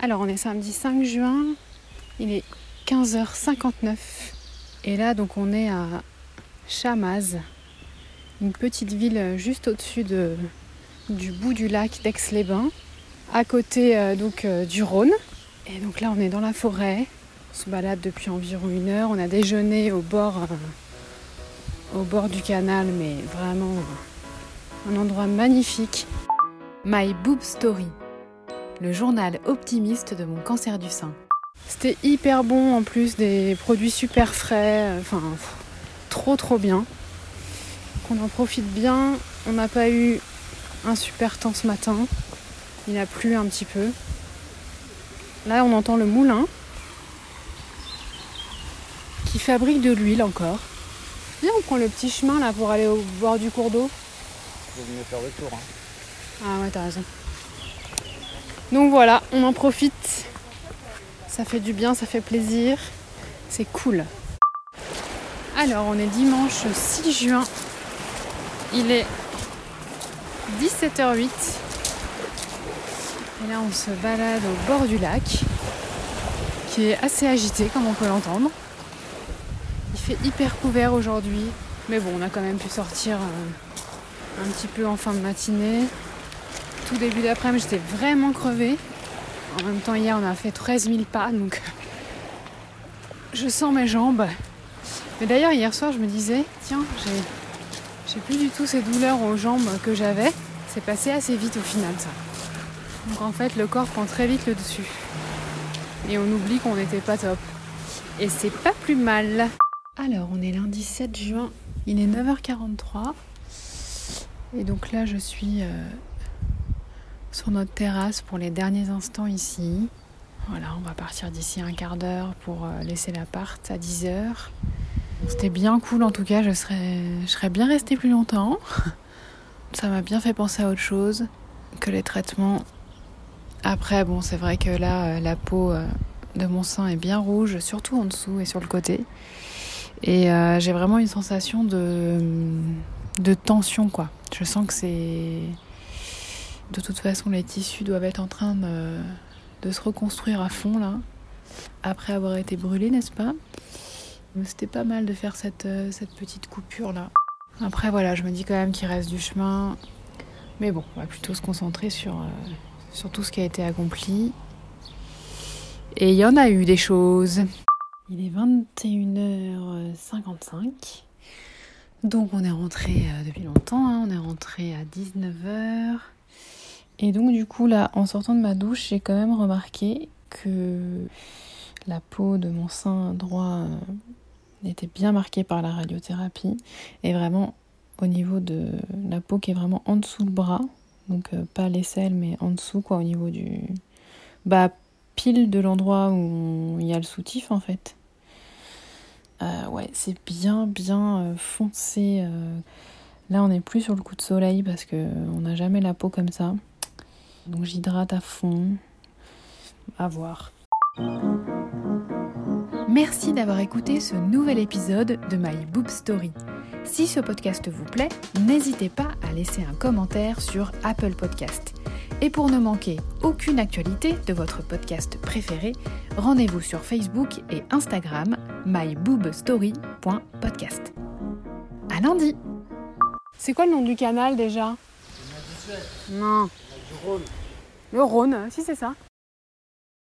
Alors, on est samedi 5 juin, il est 15h59. Et là, donc, on est à Chamaz, une petite ville juste au-dessus de, du bout du lac d'Aix-les-Bains, à côté euh, donc euh, du Rhône. Et donc là, on est dans la forêt. On se balade depuis environ une heure. On a déjeuné au bord, euh, au bord du canal, mais vraiment un endroit magnifique. My Boob Story, le journal optimiste de mon cancer du sein. C'était hyper bon en plus, des produits super frais, enfin trop trop bien. Qu'on en profite bien. On n'a pas eu un super temps ce matin. Il a plu un petit peu. Là, on entend le moulin qui fabrique de l'huile encore. Viens, on prend le petit chemin là pour aller au bord du cours d'eau. Faut mieux faire le tour. Hein. Ah ouais, t'as raison. Donc voilà, on en profite. Ça fait du bien, ça fait plaisir. C'est cool. Alors, on est dimanche 6 juin. Il est 17h08. Et là, on se balade au bord du lac, qui est assez agité, comme on peut l'entendre. Il fait hyper couvert aujourd'hui, mais bon, on a quand même pu sortir euh, un petit peu en fin de matinée. Tout début d'après-midi, j'étais vraiment crevée. En même temps, hier, on a fait 13 000 pas, donc je sens mes jambes. Mais d'ailleurs, hier soir, je me disais, tiens, j'ai plus du tout ces douleurs aux jambes que j'avais. C'est passé assez vite au final ça. Donc en fait le corps prend très vite le dessus. Et on oublie qu'on n'était pas top. Et c'est pas plus mal. Alors on est lundi 7 juin, il est 9h43. Et donc là je suis euh, sur notre terrasse pour les derniers instants ici. Voilà, on va partir d'ici un quart d'heure pour euh, laisser l'appart à 10h. C'était bien cool en tout cas, je serais, je serais bien restée plus longtemps. Ça m'a bien fait penser à autre chose que les traitements. Après, bon, c'est vrai que là, euh, la peau euh, de mon sein est bien rouge, surtout en dessous et sur le côté. Et j'ai vraiment une sensation de, de tension, quoi. Je sens que c'est. De toute façon, les tissus doivent être en train de, se reconstruire à fond, là. Après avoir été brûlés, n'est-ce pas? C'était pas mal de faire cette, euh, cette petite coupure là. Après voilà, je me dis quand même qu'il reste du chemin. Mais bon, on va plutôt se concentrer sur, euh, tout ce qui a été accompli. Et il y en a eu des choses. Il est 21h55. Donc on est rentré euh, depuis longtemps, hein. on est rentré à 19h. Et donc du coup là, en sortant de ma douche, j'ai quand même remarqué que la peau de mon sein droit était bien marquée par la radiothérapie et vraiment au niveau de la peau qui est vraiment en dessous le bras, donc euh, pas l'aisselle mais en dessous quoi au niveau du bah pile de l'endroit où il y a le soutif en fait. Euh, ouais, c'est bien bien euh, foncé. Là, on n'est plus sur le coup de soleil parce que on n'a jamais la peau comme ça. Donc j'hydrate à fond. À voir. Merci d'avoir écouté ce nouvel épisode de My Boob Story. Si ce podcast vous plaît, n'hésitez pas à laisser un commentaire sur Apple Podcast. Et pour ne manquer aucune actualité de votre podcast préféré, rendez-vous sur Facebook et Instagram myboobstory.podcast. À lundi C'est quoi le nom du canal déjà? Non. Le Rhône. Si c'est ça.